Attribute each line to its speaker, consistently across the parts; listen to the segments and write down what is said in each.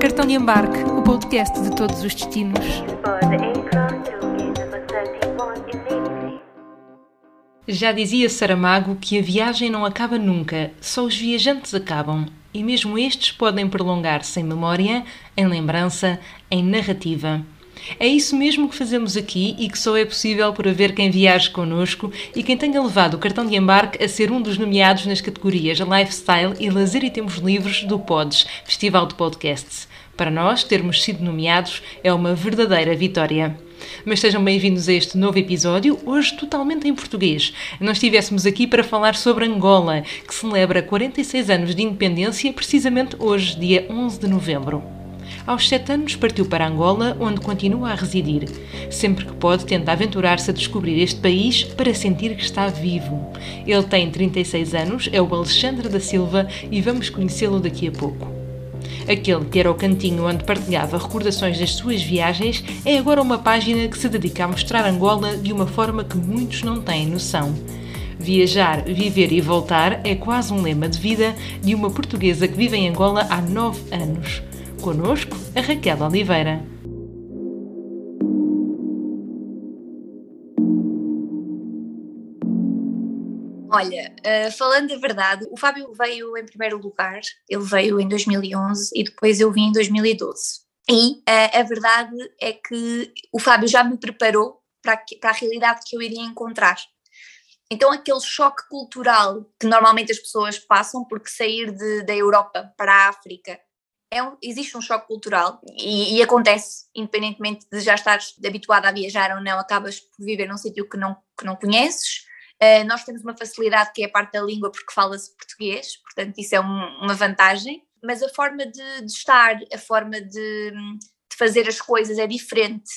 Speaker 1: Cartão de embarque, o podcast de todos os destinos.
Speaker 2: For the aircraft to gate number 31 immediately.
Speaker 1: Já dizia Saramago que a viagem não acaba nunca, só os viajantes acabam. E mesmo estes podem prolongar-se em memória, em lembrança, em narrativa. É isso mesmo que fazemos aqui e que só é possível por haver quem viaje connosco e quem tenha levado o cartão de embarque a ser um dos nomeados nas categorias Lifestyle e Lazer e Tempos Livres do Pods, Festival de Podcasts. Para nós, termos sido nomeados é uma verdadeira vitória. Mas sejam bem-vindos a este novo episódio, hoje totalmente em português. Nós estivéssemos aqui para falar sobre Angola, que celebra 46 anos de independência, precisamente hoje, dia 11 de novembro. Aos sete anos partiu para Angola, onde continua a residir. Sempre que pode, tenta aventurar-se a descobrir este país para sentir que está vivo. Ele tem 36 anos, é o Alexandre da Silva e vamos conhecê-lo daqui a pouco. Aquele que era o cantinho onde partilhava recordações das suas viagens é agora uma página que se dedica a mostrar Angola de uma forma que muitos não têm noção. Viajar, viver e voltar é quase um lema de vida de uma portuguesa que vive em Angola há nove anos. Conosco, a Raquel Oliveira.
Speaker 3: Olha, uh, falando a verdade, o Fábio veio em primeiro lugar, ele veio em 2011 e depois eu vim em 2012. E uh, a verdade é que o Fábio já me preparou para, que- para a realidade que eu iria encontrar. Então, aquele choque cultural que normalmente as pessoas passam, porque sair de- da Europa para a África é um- existe um choque cultural e, e acontece, independentemente de já estares habituado a viajar ou não, acabas por viver num sítio que não, que não conheces. Uh, nós temos uma facilidade que é a parte da língua porque fala-se português, portanto isso é um- uma vantagem, mas a forma de, de estar, a forma de, de fazer as coisas é diferente,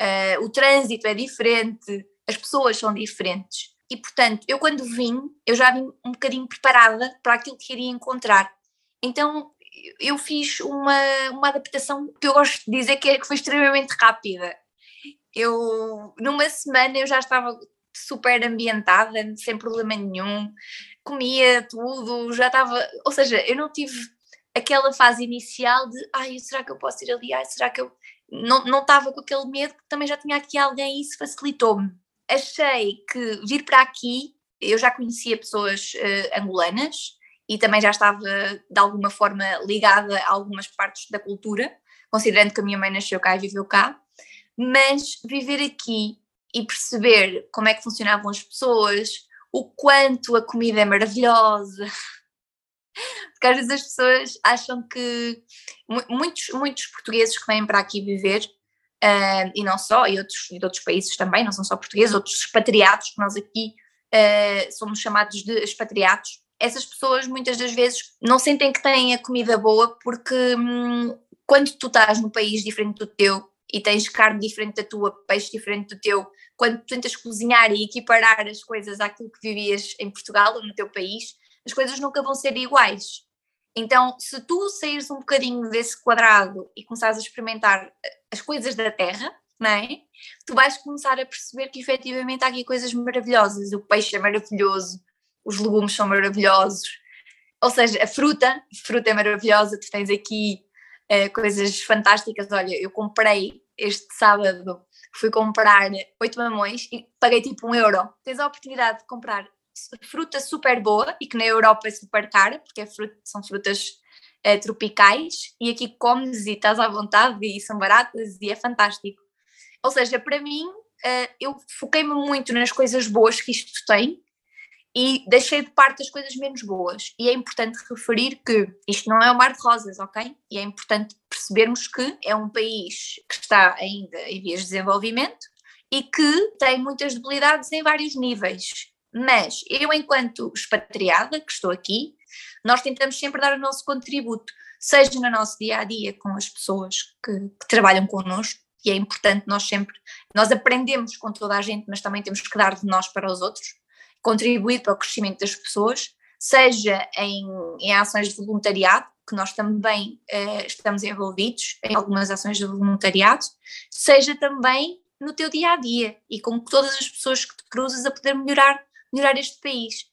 Speaker 3: Uh, o trânsito é diferente, as pessoas são diferentes. E portanto, eu quando vim, eu já vim um bocadinho preparada para aquilo que iria encontrar. Então eu fiz uma, uma adaptação que eu gosto de dizer que, é, que foi extremamente rápida. Eu, numa semana, eu já estava super ambientada, sem problema nenhum, comia tudo, já estava. Ou seja, eu não tive aquela fase inicial de ai, será que eu posso ir ali? Ai, será que eu. Não, não estava com aquele medo, porque também já tinha aqui alguém e isso facilitou-me. Achei que vir para aqui, eu já conhecia pessoas eh, angolanas e também já estava de alguma forma ligada a algumas partes da cultura, considerando que a minha mãe nasceu cá e viveu cá, mas viver aqui e perceber como é que funcionavam as pessoas, o quanto a comida é maravilhosa. Porque às vezes as pessoas acham que mu- muitos, muitos portugueses que vêm para aqui viver, ah, e não só, e outros, e de outros países também, não são só portugueses, outros expatriados, que nós aqui ah, somos chamados de expatriados, essas pessoas muitas das vezes não sentem que têm a comida boa porque hum, quando tu estás num país diferente do teu e tens carne diferente da tua, peixe diferente do teu, quando tentas cozinhar e equiparar as coisas àquilo que vivias em Portugal ou no teu país, as coisas nunca vão ser iguais. Então, se tu saíres um bocadinho desse quadrado e começares a experimentar eh, as coisas da terra, não é? Tu vais começar a perceber que efetivamente há aqui coisas maravilhosas. O peixe é maravilhoso, os legumes são maravilhosos, ou seja, a fruta, fruta é maravilhosa. Tu tens aqui eh, coisas fantásticas. Olha, eu comprei este sábado, fui comprar oito mamões e paguei tipo um euro. Tens a oportunidade de comprar fruta super boa e que na Europa é super cara, porque é fruta- são frutas eh, tropicais e aqui comes e estás à vontade e são baratas e é fantástico. Ou seja, para mim, eh, eu foquei-me muito nas coisas boas que isto tem e deixei de parte as coisas menos boas. E é importante referir que isto não é um mar de rosas, ok? E é importante percebermos que é um país que está ainda em vias de desenvolvimento e que tem muitas debilidades em vários níveis. Mas eu, enquanto expatriada, que estou aqui, nós tentamos sempre dar o nosso contributo, seja no nosso dia a dia com as pessoas que, que trabalham connosco, e é importante nós sempre, nós aprendemos com toda a gente, mas também temos que dar de nós para os outros, contribuir para o crescimento das pessoas, seja em, em ações de voluntariado, que nós também eh, estamos envolvidos em algumas ações de voluntariado, seja também no teu dia a dia e com todas as pessoas que te cruzas a poder melhorar, melhorar este país.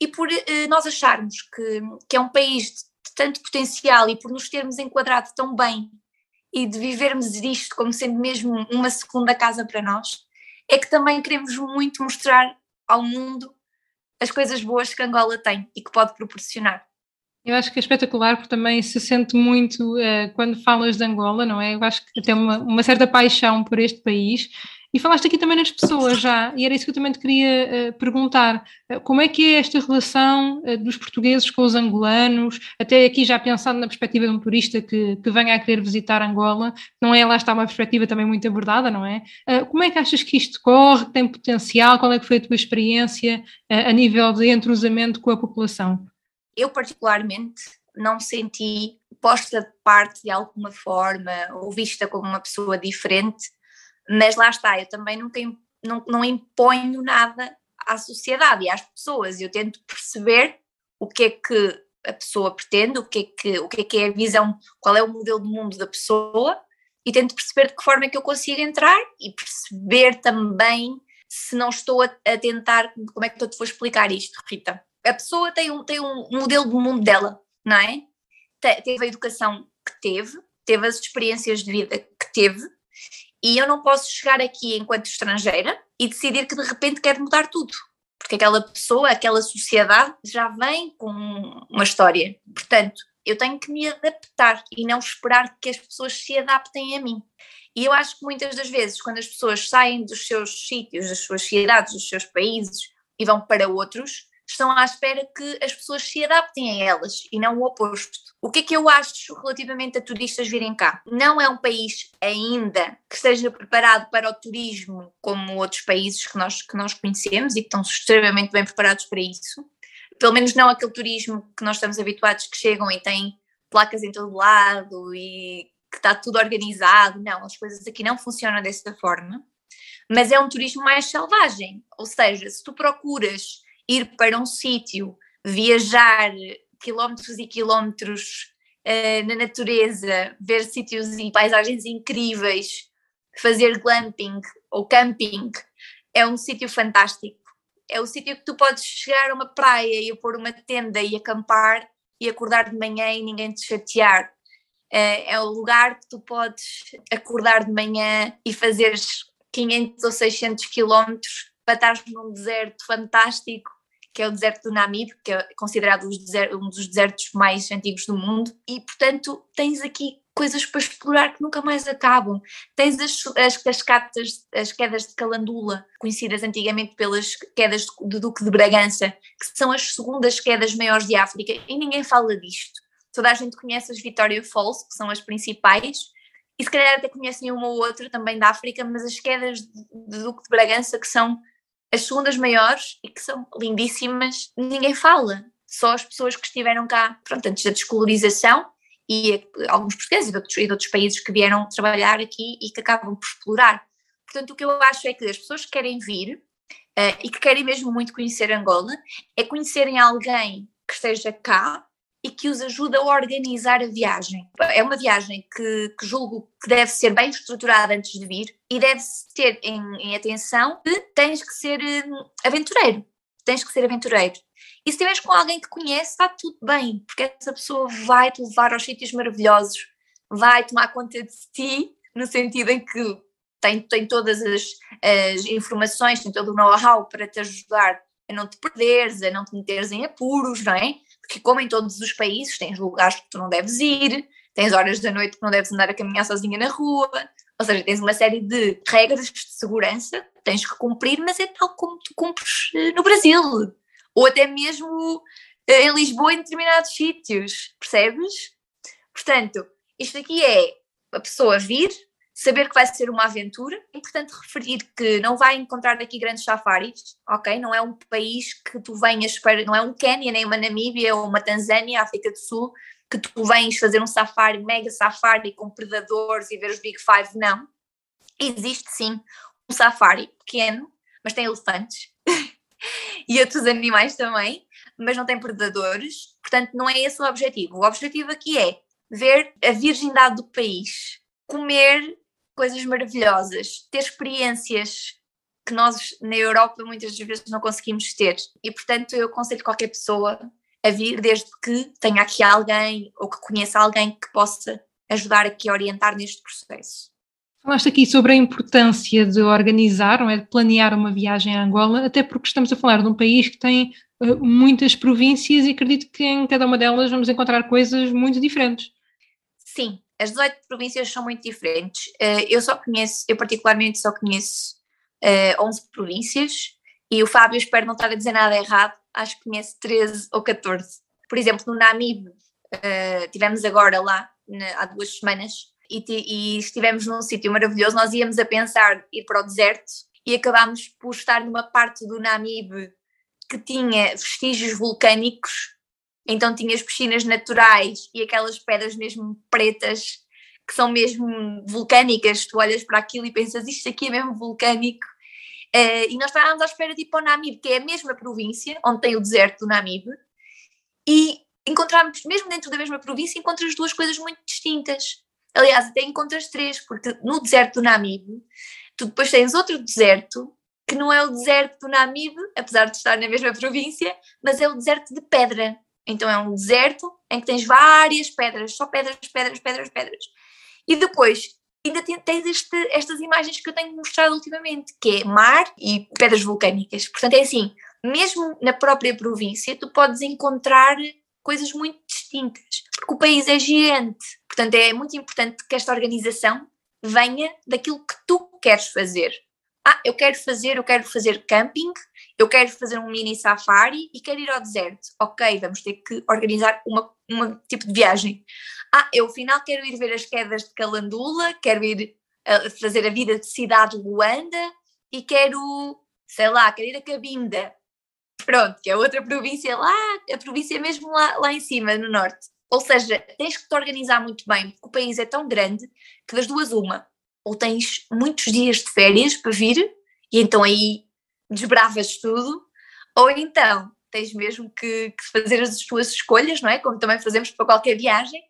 Speaker 3: e por uh, nós acharmos que, que é um país de, de tanto potencial e por nos termos enquadrado tão bem e de vivermos isto como sendo mesmo uma segunda casa para nós, é que também queremos muito mostrar ao mundo as coisas boas que Angola tem e que pode proporcionar.
Speaker 4: Eu acho que é espetacular porque também se sente muito uh, quando falas de Angola, não é? Eu acho que tem uma, uma certa paixão por este país e falaste aqui também nas pessoas já, e era isso que eu também te queria uh, perguntar. Uh, como é que é esta relação dos portugueses com os angolanos, até aqui já pensando na perspectiva de um turista que, que venha a querer visitar Angola, não é? Lá está uma perspectiva também muito abordada, não é? Como é que achas que isto corre? Tem potencial? Qual é que foi a tua experiência a nível de entrosamento com a população?
Speaker 3: Eu, particularmente, não senti posta de parte de alguma forma ou vista como uma pessoa diferente mas lá está, eu também nunca não, não imponho nada à sociedade e às pessoas, eu tento perceber o que é que a pessoa pretende, o que é que, o que, é, que é a visão, qual é o modelo de mundo da pessoa e tento perceber de que forma é que eu consigo entrar e perceber também se não estou a, a tentar, como é que eu te vou explicar isto, Rita? A pessoa tem um, tem um modelo do mundo dela, não é? Te, teve a educação que teve, teve as experiências de vida que teve e eu não posso chegar aqui enquanto estrangeira e decidir que de repente quero mudar tudo, porque aquela pessoa, aquela sociedade já vem com uma história. Portanto, eu tenho que me adaptar e não esperar que as pessoas se adaptem a mim. E eu acho que muitas das vezes, quando as pessoas saem dos seus sítios, das suas cidades, dos seus países e vão para outros, estão à espera que as pessoas se adaptem a elas e não o oposto. O que é que eu acho relativamente a turistas virem cá? Não é um país ainda que esteja preparado para o turismo como outros países que nós, que nós conhecemos e que estão extremamente bem preparados para isso. Pelo menos não aquele turismo que nós estamos habituados que chegam e têm placas em todo lado e que está tudo organizado. Não, as coisas aqui não funcionam dessa forma. Mas é um turismo mais selvagem. Ou seja, se tu procuras ir para um sítio, viajar quilómetros e quilómetros uh, na natureza, ver sítios e paisagens incríveis, fazer glamping ou camping, é um sítio fantástico. É o sítio que tu podes chegar a uma praia e pôr uma tenda e acampar e acordar de manhã e ninguém te chatear. Uh, é o lugar que tu podes acordar de manhã e fazeres 500 ou 600 quilómetros para estar num deserto fantástico que é o deserto do Namib, que é considerado um dos desertos mais antigos do mundo, e portanto tens aqui coisas para explorar que nunca mais acabam. Tens as, as cascatas, as quedas de Calandula, conhecidas antigamente pelas quedas do Duque de Bragança, que são as segundas quedas maiores de África, e ninguém fala disto. Toda a gente conhece as Victoria Falls, que são as principais, e se calhar até conhecem uma ou outra também da África, mas as quedas do Duque de Bragança, que são as segundas maiores e que são lindíssimas, ninguém fala. Só as pessoas que estiveram cá, pronto, antes da descolonização e alguns portugueses e de outros, e de outros países que vieram trabalhar aqui e que acabam por explorar. Portanto, o que eu acho é que as pessoas que querem vir uh, e que querem mesmo muito conhecer Angola é conhecerem alguém que esteja cá e que os ajuda a organizar a viagem. É uma viagem que, que julgo que deve ser bem estruturada antes de vir e deve-se ter em, em, atenção que tens que ser hum, aventureiro. Tens que ser aventureiro. E se estiveres com alguém que conhece, está tudo bem, porque essa pessoa vai te levar aos sítios maravilhosos, vai tomar conta de ti, no sentido em que tem, tem todas as, as informações, tem todo o know-how para te ajudar a não te perderes, a não te meteres em apuros, não é? Porque, como em todos os países, tens lugares que tu não deves ir, tens horas da noite que não deves andar a caminhar sozinha na rua, ou seja, tens uma série de regras de segurança que tens que cumprir, mas é tal como tu cumpres eh, no Brasil, ou até mesmo eh, em Lisboa, em determinados sítios, percebes? Portanto, isto aqui é a pessoa vir, saber que vai ser uma aventura. É importante referir que não vai encontrar aqui grandes safaris, ok? Não é um país que tu venhas para, não é um Quênia, nem uma Namíbia ou uma Tanzânia, África do Sul, que tu vens fazer um safari, mega safari com predadores e ver os Big Five, não. Existe sim um safari pequeno, mas tem elefantes e outros animais também, mas não tem predadores, portanto não é esse o objetivo. O objetivo aqui é ver a virgindade do país, comer coisas maravilhosas, ter experiências que nós na Europa muitas vezes não conseguimos ter. E portanto eu aconselho qualquer pessoa a vir desde que tenha aqui alguém ou que conheça alguém que possa ajudar aqui a orientar neste processo.
Speaker 4: Falaste aqui sobre a importância de organizar, não é? de planear uma viagem a Angola, até porque estamos a falar de um país que tem uh, muitas províncias e acredito que em cada uma delas vamos encontrar coisas muito diferentes.
Speaker 3: Sim, as 18 províncias são muito diferentes. Uh, eu só conheço, eu particularmente só conheço uh, eh, 11 províncias e o Fábio, espero não estar a dizer nada errado, acho que conhece 13 ou 14. Por exemplo, no Namibe, uh, tivemos agora lá na, há duas semanas e, e estivemos num sítio maravilhoso. Nós íamos a pensar ir para o deserto e acabámos por estar numa parte do Namibe que tinha vestígios vulcânicos, então tinha as piscinas naturais e aquelas pedras mesmo pretas que são mesmo vulcânicas. Tu olhas para aquilo e pensas, isto aqui é mesmo vulcânico. Uh, e nós estávamos à espera de ir para o Namibe, que é a mesma província, onde tem o deserto do Namibe, e encontramos, mesmo dentro da mesma província, encontras duas coisas muito distintas. Aliás, até encontras três, porque no deserto do Namibe, tu depois tens outro deserto, que não é o deserto do Namibe, apesar de estar na mesma província, mas é o deserto de pedra. Então é um deserto em que tens várias pedras, só pedras, pedras, pedras, pedras. E depois ainda tens este, estas imagens que eu tenho mostrado ultimamente, que é mar e pedras vulcânicas. Portanto, é assim, mesmo na própria província, tu podes encontrar coisas muito distintas, porque o país é gigante. Portanto, é muito importante que esta organização venha daquilo que tu queres fazer. Ah, eu quero fazer, eu quero fazer camping, eu quero fazer um mini safari e quero ir ao deserto. Ok, vamos ter que organizar uma, uma tipo de viagem ah, eu afinal quero ir ver as quedas de Calandula, quero ir uh, fazer a vida de cidade de Luanda e quero, sei lá, quero ir a Cabinda. Pronto, que é outra província lá, a província mesmo lá, lá em cima, no norte. Ou seja, tens que te organizar muito bem, porque o país é tão grande que das duas uma, ou tens muitos dias de férias para vir, e então aí desbravas tudo, ou então tens mesmo que, que, fazer as tuas escolhas, não é? Como também fazemos para qualquer viagem,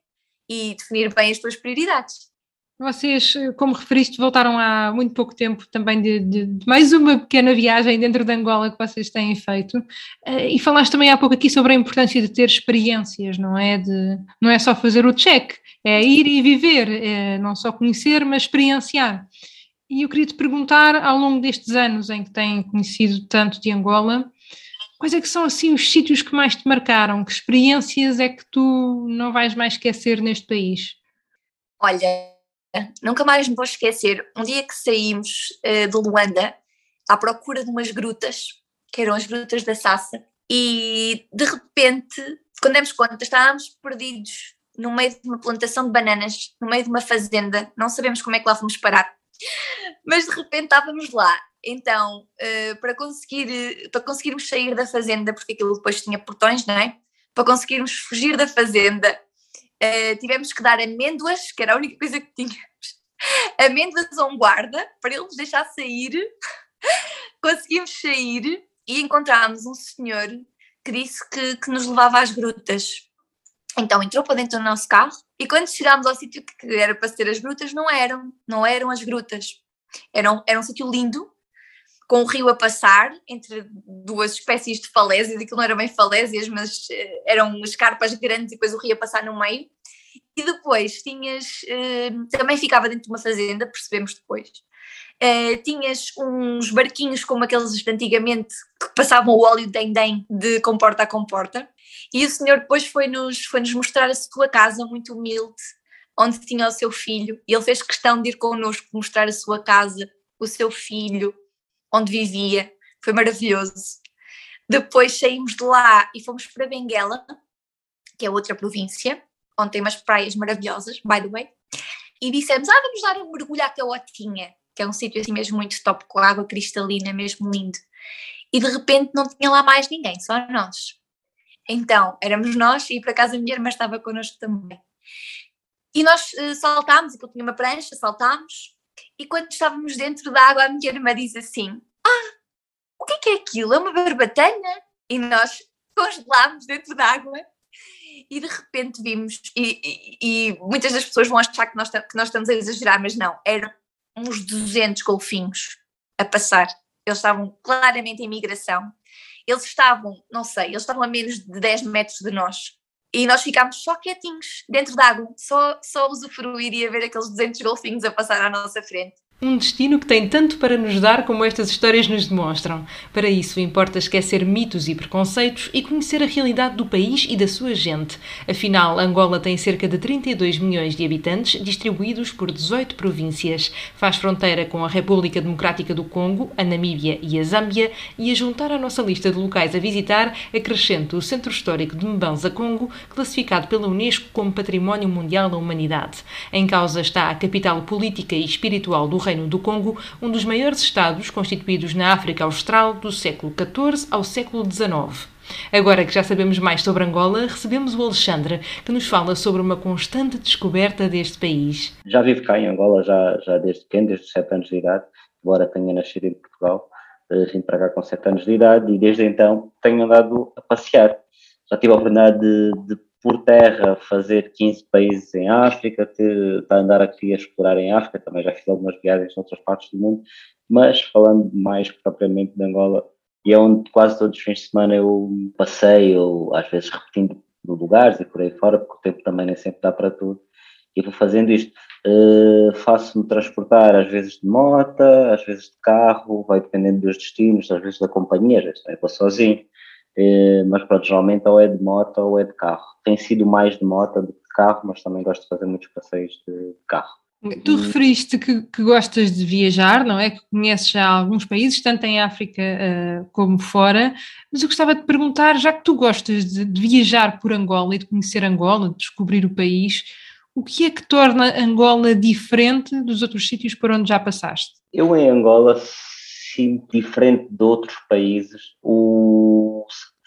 Speaker 3: e definir bem as tuas prioridades.
Speaker 4: Vocês, como referiste, voltaram há muito pouco tempo também de, de, de, mais uma pequena viagem dentro de Angola que vocês têm feito uh, e falaste também há pouco aqui sobre a importância de ter experiências, não é? De, não é só fazer o check, é ir e viver, é não só conhecer, mas experienciar. E eu queria te perguntar, ao longo destes anos em que têm conhecido tanto de Angola, Quais é que são assim os sítios que mais te marcaram? Que experiências é que tu não vais mais esquecer neste país?
Speaker 3: Olha, nunca mais me vou esquecer. Um dia que saímos uh, de Luanda à procura de umas grutas, que eram as grutas da Sassa, e de repente, quando demos conta, estávamos perdidos no meio de uma plantação de bananas, no meio de uma fazenda, não sabemos como é que lá fomos parar, mas de repente estávamos lá então, uh, para, conseguir, para conseguirmos sair da fazenda, porque aquilo depois tinha portões, não é? Para conseguirmos fugir da fazenda, uh, tivemos que dar amêndoas, que era a única coisa que tínhamos, amêndoas a um guarda, para ele nos deixar sair. Conseguimos sair e encontramos um senhor que disse que, que nos levava às grutas. Então entrou para dentro do nosso carro e quando chegámos ao sítio que era para ser as grutas, não eram, não eram as grutas. Era era um sítio lindo, com o rio a passar entre duas espécies de falésias, aquilo não eram bem falésias, mas uh, eram escarpas grandes e depois o rio a passar no meio. E depois tinhas, uh, também ficava dentro de uma fazenda, percebemos depois. Uh, tinhas uns barquinhos como aqueles de antigamente que passavam o óleo dendem de comporta a comporta. E o senhor depois foi-nos foi -nos mostrar a sua casa muito humilde, onde tinha o seu filho. E ele fez questão de ir connosco mostrar a sua casa, o seu filho, onde vivia, foi maravilhoso. Depois saímos de lá e fomos para Benguela, que é outra província, onde tem umas praias maravilhosas, by the way, e dissemos, ah, vamos dar um mergulho à Caotinha, que é um sítio assim mesmo muito top, com água cristalina, mesmo lindo. E de repente não tinha lá mais ninguém, só nós. Então, éramos nós e por acaso a minha irmã estava connosco também. E nós uh, saltámos, aquilo tinha uma prancha, saltámos, e quando estávamos dentro da água, a minha irmã diz assim: Ah, o que é que é aquilo? É uma barbatana? E nós congelámos dentro da água e de repente vimos, e, e, e, muitas das pessoas vão achar que nós, que nós estamos a exagerar, mas não, eram uns 200 golfinhos a passar eles estavam claramente em migração, eles estavam, não sei, eles estavam a menos de 10 metros de nós. E nós ficámos só quietinhos, dentro d'água, só, só usufruir e a ver aqueles 200 golfinhos a passar à nossa frente.
Speaker 4: Um destino que tem tanto para nos dar como estas histórias nos demonstram. Para isso, importa esquecer mitos e preconceitos e conhecer a realidade do país e da sua gente. Afinal, Angola tem cerca de 32 milhões de habitantes, distribuídos por 18 províncias. Faz fronteira com a República Democrática do Congo, a Namíbia e a Zâmbia, e a juntar à nossa lista de locais a visitar, acrescenta o Centro Histórico de Mbanza Congo, classificado pela Unesco como Património Mundial da Humanidade. Em causa está a capital política e espiritual do Reino do Congo, um dos maiores estados constituídos na África Austral do século XIV ao século XIX. Agora que já sabemos mais sobre Angola, recebemos o Alexandre, que nos fala sobre uma constante descoberta deste país.
Speaker 5: Já vivo cá em Angola já, já desde pequeno, desde 7 anos de idade, embora tenha nascido em Portugal. Eh, vim para cá com 7 anos de idade e desde então tenho andado a passear. Já tive a oportunidade de, de por terra fazer 15 países em África, ter, a andar aqui a explorar em África, também já fiz algumas viagens em outras partes do mundo, mas falando mais propriamente de Angola, e é onde quase todos os fins de semana eu passeio, às vezes repetindo lugares e por aí fora, porque o tempo também nem sempre dá para tudo, e vou fazendo isto. Uh, Faço-me transportar às vezes de moto, às vezes de carro, vai dependendo dos destinos, às vezes da companhia, às vezes também vou sozinho. Eh, mas pronto, geralmente ou é de moto ou é de carro. Tem sido mais de moto do que de carro, mas também gosto de fazer muitos passeios de carro.
Speaker 4: Tu referiste que, que, gostas de viajar, não é? Que conheces já alguns países, tanto em África uh, como fora, mas eu gostava de perguntar, já que tu gostas de, de, viajar por Angola e de conhecer Angola, de descobrir o país, o que é que torna Angola diferente dos outros sítios por onde já passaste?
Speaker 5: Eu em Angola sinto diferente de outros países o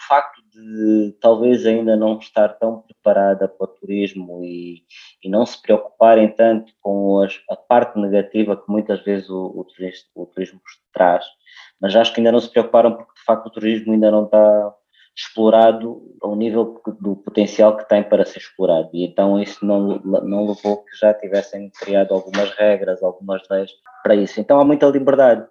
Speaker 5: facto de talvez ainda não estar tão preparada para o turismo e, e não se preocuparem tanto com as, a parte negativa que muitas vezes o, o, turismo, o turismo traz, mas acho que ainda não se preocuparam porque de facto o turismo ainda não está explorado ao nível do potencial que tem para ser explorado e então isso não, não levou que já tivessem criado algumas regras, algumas leis para isso. Então há muita liberdade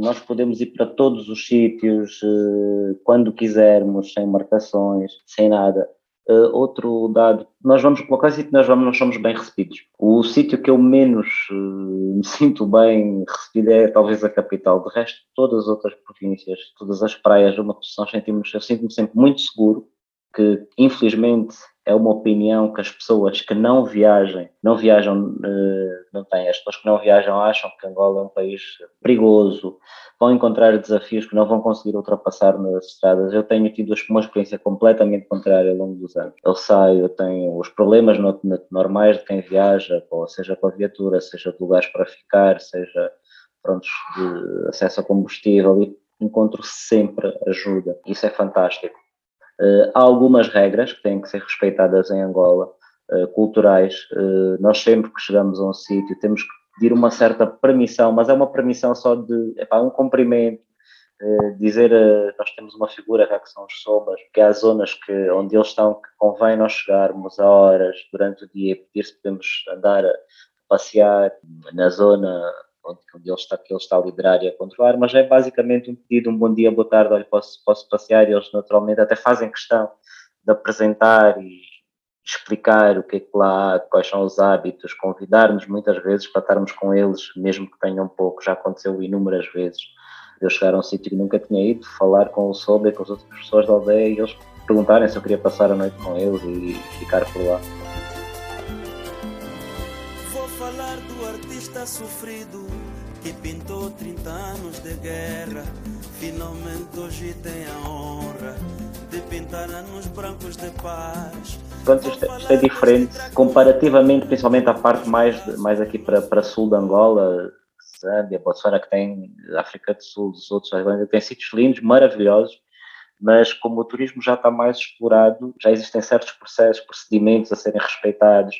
Speaker 5: nós podemos ir para todos os sítios uh, quando quisermos, sem marcações, sem nada. Uh, outro dado, nós vamos, qualquer sítio nós vamos, nós somos bem recebidos. O sítio que eu menos me sinto bem recebido é talvez a capital. De resto, todas as outras províncias, todas as praias, uma nós sentimos, eu sinto-me sempre muito seguro, que infelizmente é uma opinião que as pessoas que não viajem, não viajam, eh, não têm, as pessoas que não viajam acham que Angola é um país perigoso, vão encontrar desafios que não vão conseguir ultrapassar nas estradas. Eu tenho tido uma experiência completamente contrária ao longo dos anos. Eu saio, eu tenho os problemas normais de quem viaja, seja com a viatura, seja de lugares para ficar, seja prontos, de acesso a combustível e encontro sempre ajuda. Isso é fantástico. Uh, há algumas regras que têm que ser respeitadas em Angola, uh, culturais. Uh, nós sempre que chegamos a um sítio temos que pedir uma certa permissão, mas é uma permissão só de epá, um cumprimento, dizer nós temos uma figura que são os sombras, que há zonas que, onde eles estão que convém nós chegarmos a horas durante o dia, pedir se podemos andar a passear na zona onde, onde ele, está, que ele está a liderar e a controlar, mas é basicamente um pedido, um bom dia, boa tarde, olha, posso, posso passear, e eles naturalmente até fazem questão de apresentar e explicar o que é que lá há, quais são os hábitos, convidar-nos muitas vezes para estarmos com eles, mesmo que tenham pouco, já aconteceu inúmeras vezes, eu chegar a um sítio que nunca tinha ido, falar com o sobre, com as outras pessoas da aldeia e eles perguntarem se eu queria passar a noite com eles e ficar por lá. Artista sofrido que pintou 30 anos de guerra. Finalmente hoje tem a honra de pintar anos brancos de paz. Pronto, isto, é, é diferente comparativamente, principalmente à parte mais, mais aqui para, para sul de Angola, Zâmbia, Botswana, que tem África do Sul, os outros, tem sítios lindos, maravilhosos, mas como o turismo já está mais explorado, já existem certos processos, procedimentos a serem respeitados,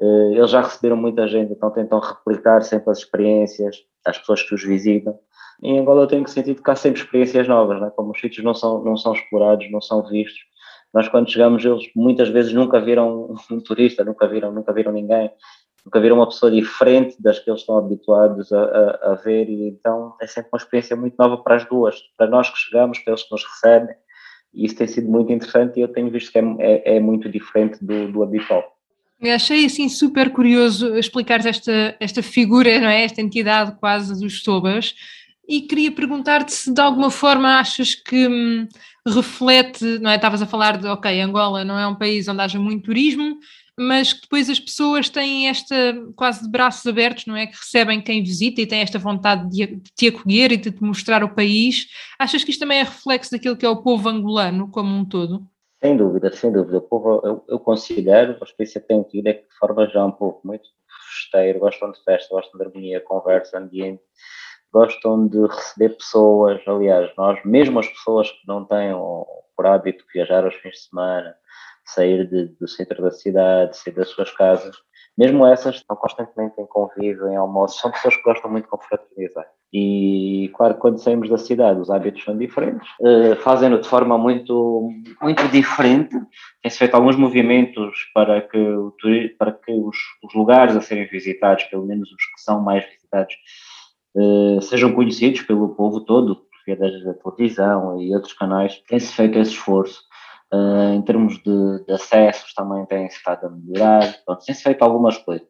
Speaker 5: eles já receberam muita gente, então tentam replicar sempre as experiências às pessoas que os visitam. Em Angola eu tenho sentir que há sempre experiências novas, né? como os sítios não são, não são explorados, não são vistos. Nós quando chegamos, eles muitas vezes nunca viram um turista, nunca viram, nunca viram ninguém. nunca viram uma pessoa diferente das que eles estão habituados a, a, a, ver e então é sempre uma experiência muito nova para as duas, para nós que chegamos, para eles que nos recebem e isso tem sido muito interessante e eu tenho visto que é, é, é muito diferente do, do habitual.
Speaker 4: Eu achei assim super curioso explicar esta, esta figura, não é? esta entidade quase dos Sobas, e queria perguntar-te se de alguma forma achas que hum, reflete, não é? Estavas a falar de, ok, Angola não é um país onde haja muito turismo, mas que depois as pessoas têm esta quase de braços abertos, não é? Que recebem quem visita e têm esta vontade de, de te acolher e de te mostrar o país. Achas que isto também é reflexo daquilo que é o povo angolano como um todo?
Speaker 5: Sem dúvida, sem dúvida. O povo, eu, eu considero, a experiência que tenho tido é que de forma já um pouco muito festeiro, gostam de festa, gostam de harmonia, conversa, ambiente, gostam de receber pessoas. Aliás, nós, mesmo as pessoas que não têm por hábito viajar aos fins de semana, sair de, do centro da cidade, sair das suas casas, mesmo essas estão constantemente em convívio, em almoços, são pessoas que gostam muito de confraternizar. E, claro, quando saímos da cidade, os hábitos são diferentes, uh, fazem-no de forma muito, muito diferente. Tem-se feito alguns movimentos para que, o, para que os, os, lugares a serem visitados, pelo menos os que são mais visitados, uh, sejam conhecidos pelo povo todo, via da televisão e outros canais. Tem-se feito esse esforço. Uh, em termos de, de, acessos também tem-se estado a melhorar, tem-se feito algumas coisas.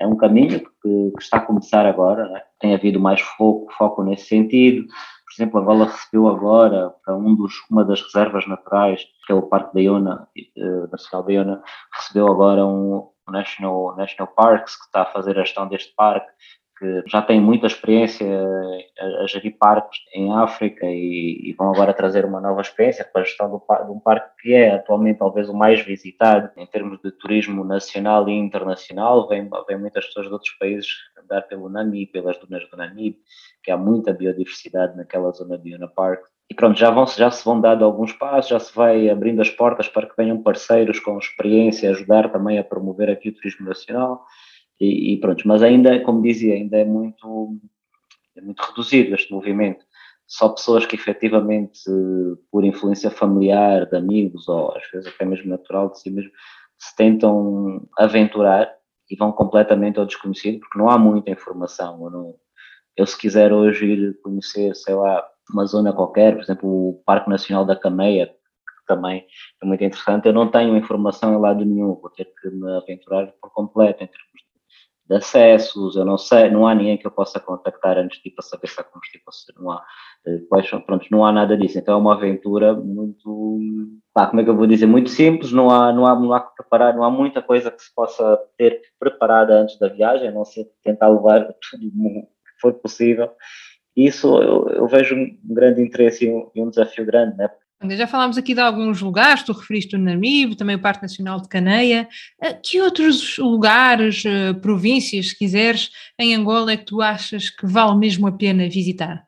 Speaker 5: É um caminho que, que está a começar agora, né? tem havido mais foco, foco nesse sentido. Por exemplo, Angola recebeu agora para um dos, uma das reservas naturais, que é o Parque da Iona, uh, Nacional da Iona, recebeu agora um National, National Parks, que está a fazer a gestão deste parque, que já têm muita experiência a, a gerir parques em África e, e, vão agora trazer uma nova experiência para a gestão do, de um parque que é atualmente talvez o mais visitado em termos de turismo nacional e internacional. Vêm vem muitas pessoas de outros países andar pelo Nami, pelas dunas do Nami, que há muita biodiversidade naquela zona de Yuna Park. E pronto, já, vão, já se vão dando alguns passos, já se vai abrindo as portas para que venham parceiros com experiência, ajudar também a promover aqui o turismo nacional e, e pronto, mas ainda, como dizia, ainda é muito, é muito reduzido este movimento. Só pessoas que efetivamente, por influência familiar, de amigos, ou às vezes até mesmo natural de si mesmo, se tentam aventurar e vão completamente ao desconhecido, porque não há muita informação. Eu, não, eu se quiser hoje ir conhecer, sei lá, uma zona qualquer, por exemplo, o Parque Nacional da Cameia, que também é muito interessante, eu não tenho informação em lado nenhum, vou ter que me aventurar por completo em termos de acessos, eu não sei, não há ninguém que eu possa contactar antes de ir para saber se há combustível, não há, eh, quais são, pronto, não há nada disso, então é uma aventura muito, pá, como é que eu vou dizer, muito simples, não há, não há, não há que preparar, não há muita coisa que se possa ter preparada antes da viagem, a não ser tentar levar tudo o que for possível, isso eu, eu vejo um grande interesse e um, e um desafio grande, né?
Speaker 4: Já falámos aqui de alguns lugares, tu referiste o Namibe, também o Parque Nacional de Caneia. Eh, que outros lugares, eh, províncias, se quiseres, em Angola é que tu achas que vale mesmo a pena visitar?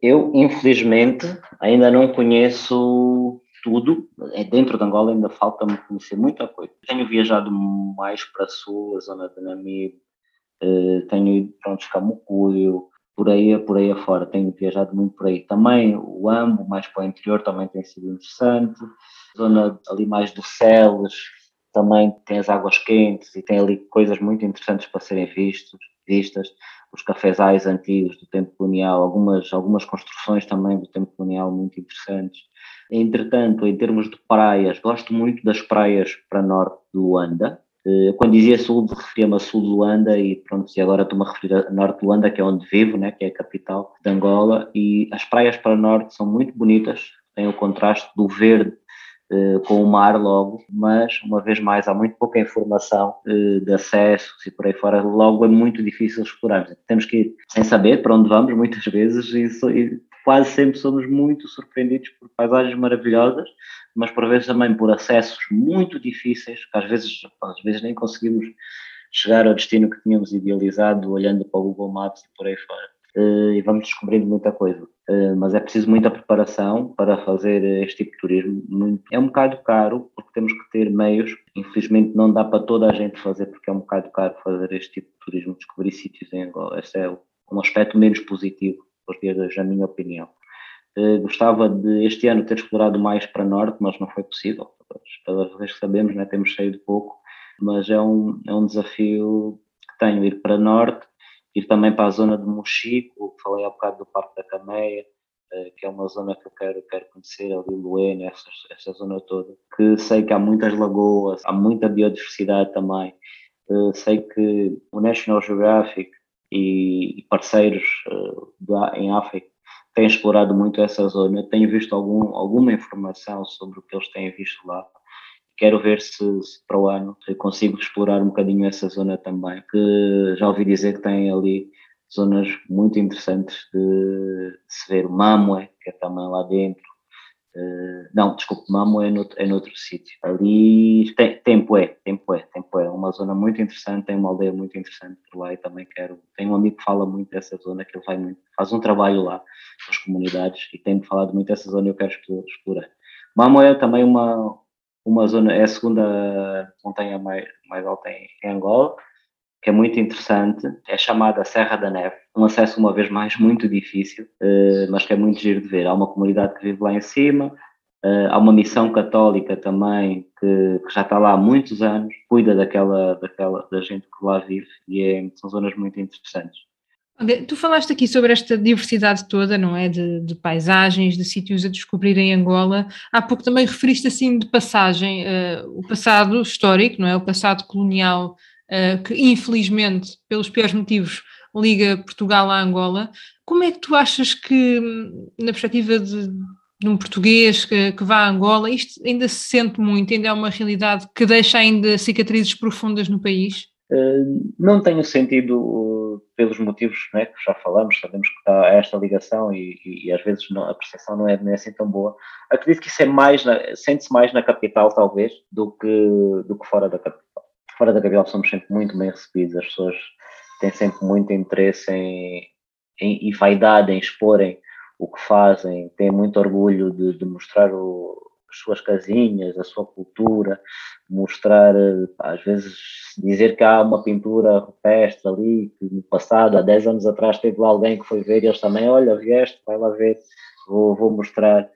Speaker 5: Eu, infelizmente, ainda não conheço tudo. É dentro de Angola ainda falta-me conhecer muita coisa. Tenho viajado mais para a sul, a zona de Namibe, eh, tenho ido para onde Camucuio, por aí, por aí afora, tenho viajado muito por aí. Também o Ambo, mais para o interior, também tem sido interessante. Zona ali mais do Celes, também tem as águas quentes e tem ali coisas muito interessantes para serem vistos, vistas. Os cafezais antigos do tempo colonial, algumas, algumas construções também do tempo colonial muito interessantes. Entretanto, em termos de praias, gosto muito das praias para norte do Luanda, eh, quando dizia sul, referia-me a sul de Luanda e pronto, e agora estou-me a referir a norte de Luanda, que é onde vivo, né, que é a capital de Angola, e as praias para norte são muito bonitas, têm o contraste do verde eh, com o mar logo, mas uma vez mais há muito pouca informação eh, de acesso e por aí fora, logo é muito difícil explorar. Temos que ir sem saber para onde vamos muitas vezes e, e quase sempre somos muito surpreendidos por paisagens maravilhosas, mas por vezes também por acessos muito difíceis, que às vezes, às vezes nem conseguimos chegar ao destino que tínhamos idealizado olhando para o Google Maps e por aí fora. Eh, e vamos descobrindo muita coisa. Eh, mas é preciso muita preparação para fazer este tipo de turismo. É um bocado caro, porque temos que ter meios. Infelizmente não dá para toda a gente fazer, porque é um bocado caro fazer este tipo de turismo, descobrir sítios em Angola. Esse é um aspecto menos positivo, por ter a minha opinião. Uh, gostava de este ano ter explorado mais para norte, mas não foi possível. Pelas vezes que sabemos, né, temos saído pouco, mas é um, é um desafio que tenho, ir para norte, ir também para a zona de Mochico, falei há bocado do Parque da Cameia, eh, que é uma zona que eu quero, quero conhecer, ali Luena, essa, essa zona toda, que sei que há muitas lagoas, há muita biodiversidade também, eh, sei que o National Geographic e parceiros eh, em África têm explorado muito essa zona, tenho visto algum, alguma informação sobre o que eles têm visto lá, quero ver se, se, para o ano consigo explorar um bocadinho essa zona também, que já ouvi dizer que tem ali zonas muito interessantes de, se ver. Mamue, que é também lá dentro. Uh, não, desculpe, Mamue é noutro, é noutro sítio. Ali, tem, Tempoé, Tempoé, Tempoé, é uma zona muito interessante, tem uma aldeia muito interessante por lá e também quero. Tenho um amigo que fala muito dessa zona, que ele vai muito, faz um trabalho lá com as comunidades e tem falado muito dessa zona e eu quero explorar. Mamue é também uma, uma zona, é a segunda montanha mais, mais alta em, em Angola que é muito interessante, é chamada Serra da Neve, um acesso uma vez mais muito difícil, eh, mas que é muito giro de ver. Há uma comunidade que vive lá em cima, eh, há uma missão católica também que, que, já está lá há muitos anos, cuida daquela, daquela da gente que lá vive e é, são zonas muito interessantes.
Speaker 4: Tu falaste aqui sobre esta diversidade toda, não é? De, de, paisagens, de sítios a descobrir em Angola. Há pouco também referiste assim de passagem uh, o passado histórico, não é? O passado colonial eh, que infelizmente, pelos piores motivos, liga Portugal à Angola. Como é que tu achas que, na perspectiva de, de um português que, que vá à Angola, isto ainda se sente muito, ainda é uma realidade que deixa ainda cicatrizes profundas no país?
Speaker 5: Uh, não tenho sentido uh, pelos motivos né, que já falamos, sabemos que está esta ligação e, e, e às vezes não, a percepção não é, não é assim tão boa. Acredito que isso é mais, sente-se mais na capital talvez do que, do que fora da capital fora da capital somos sempre muito bem recebidos, as pessoas têm sempre muito interesse em, em, e vaidade em exporem o que fazem, têm muito orgulho de, de mostrar o, as suas casinhas, a sua cultura, mostrar, às vezes, dizer que há uma pintura rupestre ali, que no passado, há 10 anos atrás, teve lá alguém que foi ver e eles também, olha, vieste, vai lá ver, vou, vou mostrar.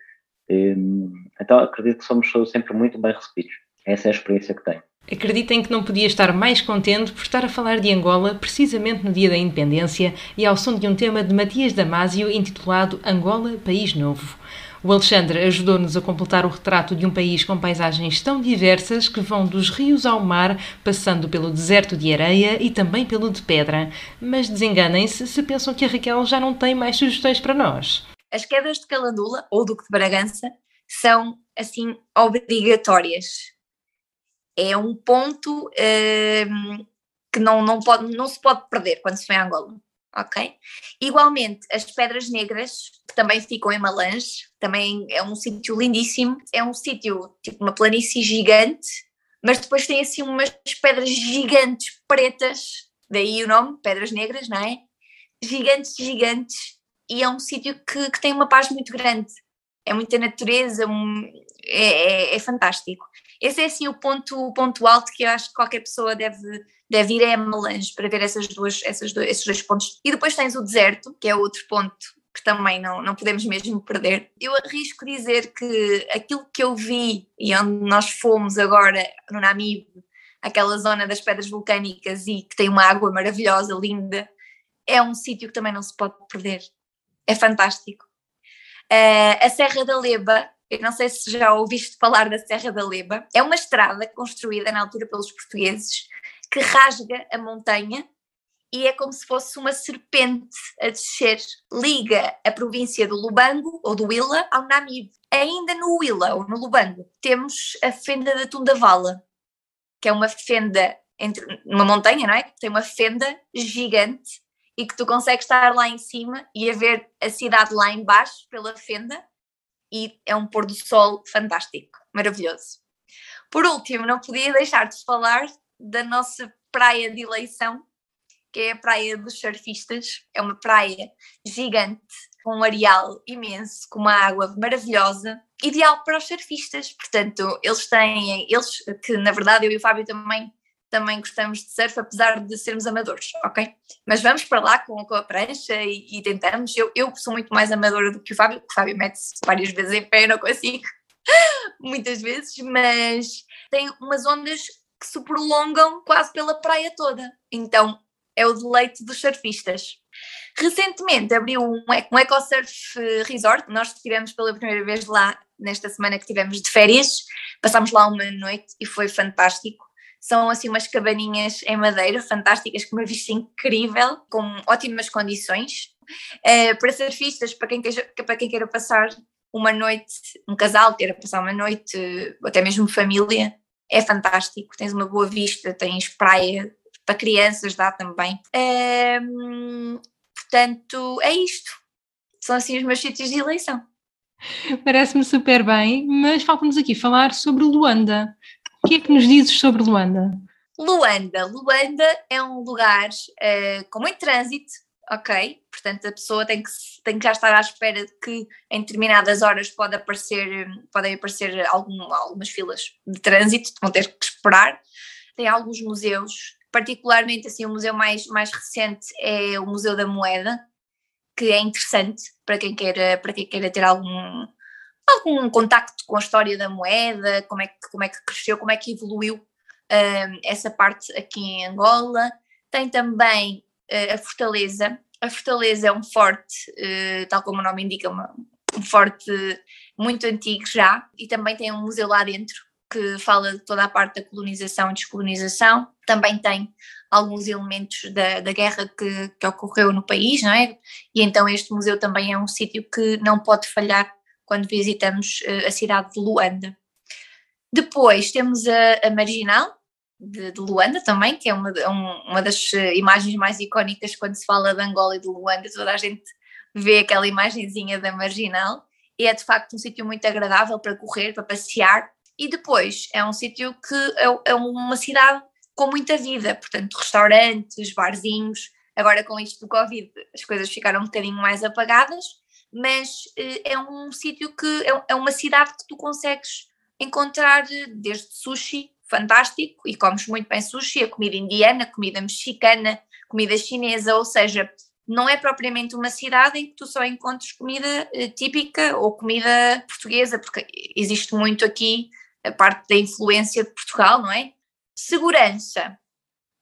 Speaker 5: Então, acredito que somos sempre muito bem recebidos. Essa é a experiência que tenho.
Speaker 4: Acreditem que não podia estar mais contente por estar a falar de Angola precisamente no dia da independência e ao som de um tema de Matias Damasio intitulado Angola, País Novo. O Alexandre ajudou-nos a completar o retrato de um país com paisagens tão diversas que vão dos rios ao mar, passando pelo deserto de areia e também pelo de pedra. Mas desenganem-se se pensam que a Raquel já não tem mais sugestões para nós.
Speaker 3: As quedas de Calandula ou Duque de Bragança são, assim, obrigatórias é um ponto uh, que não, não, pode, não se pode perder quando se vem a Angola. Ok? Igualmente, as Pedras Negras, que também ficam em Malange, também é um sítio lindíssimo, é um sítio, tipo uma planície gigante, mas depois tem assim umas pedras gigantes pretas, daí o nome, Pedras Negras, não é? Gigantes, gigantes, e é um sítio que, que tem uma paz muito grande. É muita natureza, um, é, é, é fantástico. Esse é assim o ponto, o ponto alto que eu acho que qualquer pessoa deve, deve ir a Melange para ver essas duas, essas esses dois pontos. E depois tens o deserto, que é outro ponto que também não, não podemos mesmo perder. Eu arrisco dizer que aquilo que eu vi e onde nós fomos agora no Namibe, aquela zona das pedras vulcânicas e que tem uma água maravilhosa, linda, é um sítio que também não se pode perder. É fantástico. Uh, a Serra da Leba eu não sei se já ouviste falar da Serra da Leba. É uma estrada construída na altura pelos portugueses que rasga a montanha e é como se fosse uma serpente a descer. Liga a província do Lubango ou do Huila ao Namibe. Ainda no Huila ou no Lubango temos a fenda da Tundavala, que é uma fenda entre uma montanha, não é? Tem uma fenda gigante e que tu consegues estar lá em cima e a ver a cidade lá embaixo pela fenda e é um pôr do sol fantástico, maravilhoso. Por último, não podia deixar de falar da nossa praia de eleição, que é a Praia dos Surfistas. É uma praia gigante, com um areal imenso, com uma água maravilhosa, ideal para os surfistas. Portanto, eles têm, eles que na verdade eu e o Fábio também também gostamos de surf, apesar de sermos amadores, ok? Mas vamos para lá com, com a prancha e, e, tentamos. Eu, eu sou muito mais amadora do que o Fábio, o Fábio mete-se várias vezes em pé, não consigo, muitas vezes, mas tem umas ondas que se prolongam quase pela praia toda. Então é o deleite dos surfistas. Recentemente abriu um, um EcoSurf Resort, nós estivemos pela primeira vez lá nesta semana que tivemos de férias, passámos lá uma noite e foi fantástico. São assim umas cabaninhas em madeira fantásticas, com uma vista incrível, com ótimas condições. Uh, para surfistas, para quem, queira, para quem queira passar uma noite, um casal queira passar uma noite, até mesmo família, é fantástico. Tens uma boa vista, tens praia, para crianças dá também. Uh, portanto, é isto. São assim os meus sítios de eleição.
Speaker 4: Parece-me super bem, mas falta-nos aqui falar sobre Luanda. O que é que nos dizes sobre Luanda?
Speaker 3: Luanda. Luanda é um lugar uh, com muito trânsito, ok? Portanto, a pessoa tem que, tem que já estar à espera de que em determinadas horas pode aparecer, podem aparecer algum, algumas filas de trânsito, vão ter que esperar. Tem alguns museus, particularmente assim, o museu mais, mais recente é o Museu da Moeda, que é interessante para quem queira, para quem queira ter algum, algum contacto com a história da moeda, como é que, como é que cresceu, como é que evoluiu um, essa parte aqui em Angola. Tem também uh, a Fortaleza. A Fortaleza é um forte, uh, tal como o nome indica, uma, um forte muito antigo já, e também tem um museu lá dentro que fala de toda a parte da colonização e descolonização. Também tem alguns elementos da, da guerra que, que ocorreu no país, não é? E então este museu também é um sítio que não pode falhar quando visitamos uh, a cidade de Luanda. Depois temos a, a Marginal, de, de, Luanda também, que é uma, um, uma das eh, imagens mais icónicas quando se fala de Angola e de Luanda, toda a gente vê aquela imagenzinha da Marginal, e é de facto um sítio muito agradável para correr, para passear, e depois é um sítio que é, é uma cidade com muita vida, portanto, restaurantes, barzinhos. Agora, com isto do Covid, as coisas ficaram um bocadinho mais apagadas, mas eh, é um sítio que é, é uma cidade que tu consegues encontrar eh, desde sushi, fantástico, e comes muito bem sushi, a comida indiana, comida mexicana, comida chinesa, ou seja, não é propriamente uma cidade em que tu só encontres comida eh, típica ou comida portuguesa, porque existe muito aqui a parte da influência de Portugal, não é? Segurança.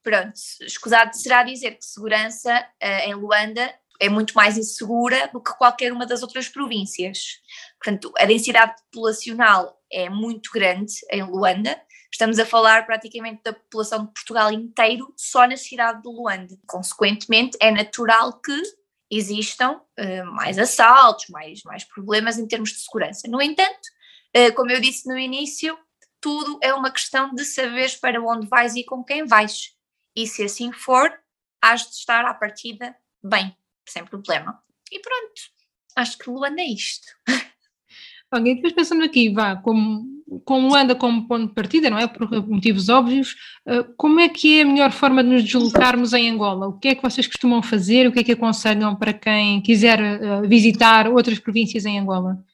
Speaker 3: Pronto, escusado será dizer que segurança em Luanda é muito mais insegura do que qualquer uma das outras províncias. Portanto, a densidade populacional é muito grande em Luanda. Estamos a falar praticamente da população de Portugal inteiro só na cidade de Luanda. Consequentemente, é natural que existam uh, mais assaltos, mais, mais problemas em termos de segurança. No entanto, uh, como eu disse no início, tudo é uma questão de saberes para onde vais e com quem vais. E se assim for, has de estar à partida bem, sem problema. E pronto, acho que Luanda é isto.
Speaker 4: Ok, depois pensando aqui, vá, como, como Luanda como ponto de partida, não é? Por motivos óbvios, eh, como é que é a melhor forma de nos deslocarmos em Angola? O que é que vocês costumam fazer? O que é que aconselham para quem quiser eh, visitar outras províncias em Angola?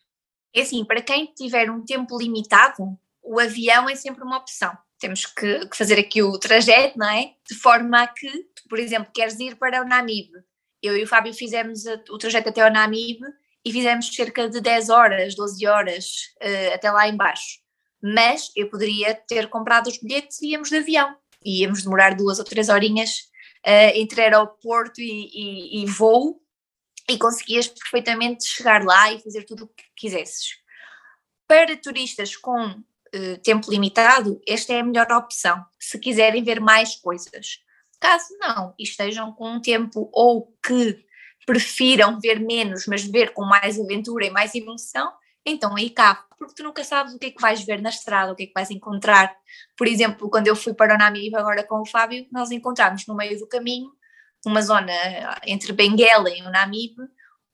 Speaker 3: É assim, para quem tiver um tempo limitado, o avião é sempre uma opção. Temos que, que, fazer aqui o trajeto, não é? De forma a que, por exemplo, queres ir para o Namibe. Eu e o Fábio fizemos o trajeto até o Namibe e fizemos cerca de 10 horas, 12 horas uh, até lá embaixo. Mas eu poderia ter comprado os bilhetes e íamos de avião. E íamos demorar duas ou três horinhas uh, entre aeroporto e, e, e voo e conseguias perfeitamente chegar lá e fazer tudo o que quisesses. Para turistas com uh, tempo limitado, esta é a melhor opção, se quiserem ver mais coisas. Caso não, estejam com um tempo ou que prefiram ver menos, mas ver com mais aventura e mais emoção, então aí carro, porque tu nunca sabes o que é que vais ver na estrada, o que é que vais encontrar. Por exemplo, quando eu fui para o Namibe agora com o Fábio, nós encontramos no meio do caminho, uma zona entre Benguela e o Namibe,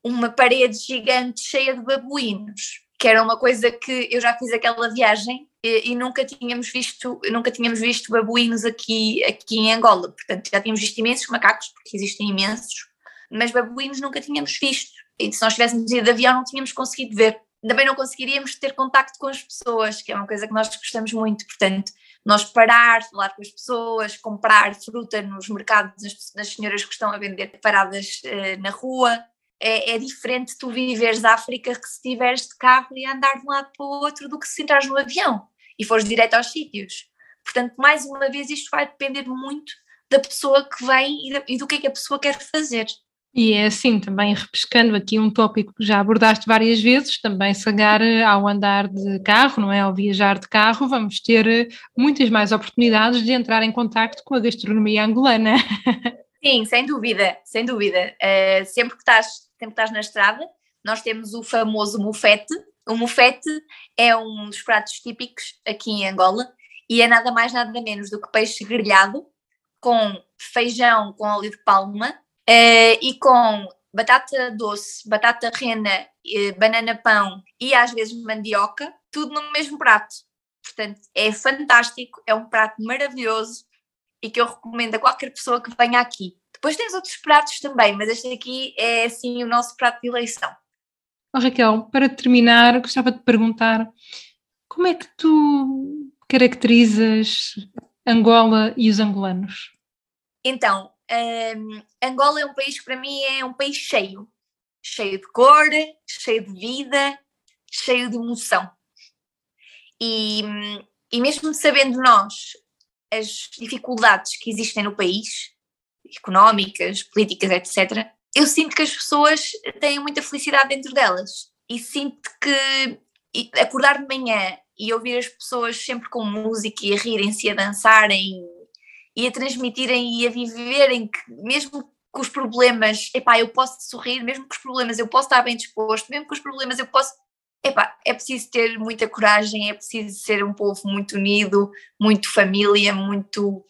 Speaker 3: uma parede gigante cheia de babuínos que era uma coisa que eu já fiz aquela viagem e, e, nunca tínhamos visto, nunca tínhamos visto babuínos aqui, aqui em Angola, portanto já tínhamos visto imensos macacos, porque existem imensos, mas babuínos nunca tínhamos visto, e se nós tivéssemos ido de avião não tínhamos conseguido ver. Também não conseguiríamos ter contacto com as pessoas, que é uma coisa que nós gostamos muito, portanto, nós parar, falar com as pessoas, comprar fruta nos mercados das, senhoras que estão a vender paradas uh, na rua, é, é, diferente tu viveres África que se estiveres de carro e andar de um lado para o outro do que se entrares no avião e fores direto aos sítios. Portanto, mais uma vez, isto vai depender muito da pessoa que vem e, e do que é que a pessoa quer fazer.
Speaker 4: E é assim, também repescando aqui um tópico que já abordaste várias vezes, também se agar ao andar de carro, não é? Ao viajar de carro, vamos ter eh, muitas mais oportunidades de entrar em contacto com a gastronomia angolana.
Speaker 3: Sim, sem dúvida, sem dúvida. Uh, sempre, que estás, sempre que estás na estrada, nós temos o famoso mufete. O mufete é um dos pratos típicos aqui em Angola e é nada mais, nada menos do que peixe grelhado com feijão com óleo de palma uh, e com batata doce, batata rena, uh, banana pão e às vezes mandioca, tudo no mesmo prato. Portanto, é fantástico, é um prato maravilhoso e que eu recomendo a qualquer pessoa que venha aqui. Depois tens outros pratos também, mas este aqui é assim o nosso prato de eleição.
Speaker 4: Oh, Raquel, para terminar, gostava de perguntar como é que tu caracterizas Angola e os angolanos?
Speaker 3: Então, um, Angola é um país que para mim é um país cheio, cheio de cor, cheio de vida, cheio de emoção. E, e mesmo sabendo nós as dificuldades que existem no país, económicas, políticas, etc., eu sinto que as pessoas têm muita felicidade dentro delas e sinto que acordar de manhã e ouvir as pessoas sempre com música e a rirem-se a dançarem e a transmitirem e a viverem que mesmo com os problemas, epá, eu posso sorrir, mesmo com os problemas eu posso estar bem disposto, mesmo com os problemas eu posso, epá, é preciso ter muita coragem, é preciso ser um povo muito unido, muito família, muito,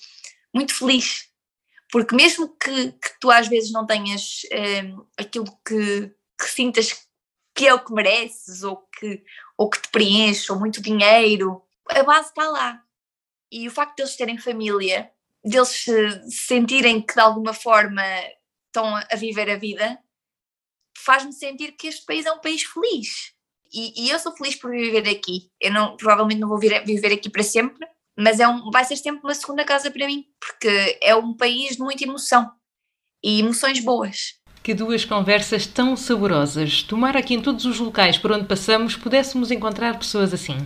Speaker 3: muito feliz, porque mesmo que, que tu às vezes não tenhas hum, aquilo que, que sintas que é o que mereces ou que, ou que te preenche, ou muito dinheiro, a base está lá. E o facto de eles terem família deles se sentirem que de alguma forma estão a viver a vida, faz-me sentir que este país é um país feliz. E, e, eu sou feliz por viver aqui. Eu não, provavelmente não vou vir, viver aqui para sempre, mas é um, vai ser sempre uma segunda casa para mim, porque é um país de muita emoção e emoções boas.
Speaker 4: Que duas conversas tão saborosas. Tomara que em todos os locais por onde passamos pudéssemos encontrar pessoas assim.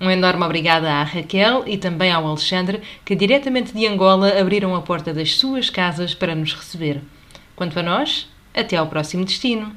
Speaker 4: Um enorme obrigada à Raquel e também ao Alexandre, que diretamente de Angola abriram a porta das suas casas para nos receber. Quanto a nós, até ao próximo destino.